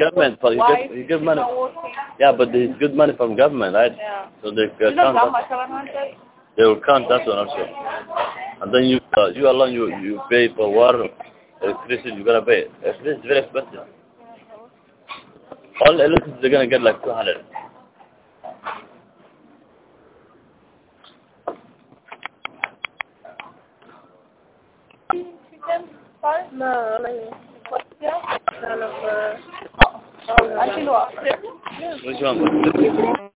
government, for he Why get, he get money. Yeah, but it's good money from government, right? Yeah. So they You uh, know count how that. much? They will count that one also. And then you uh, you alone you you pay for water, electricity. You gotta pay. Electricity is very expensive. All electricity they're gonna get like two hundred. Chicken pie? No, like, Yeah. kind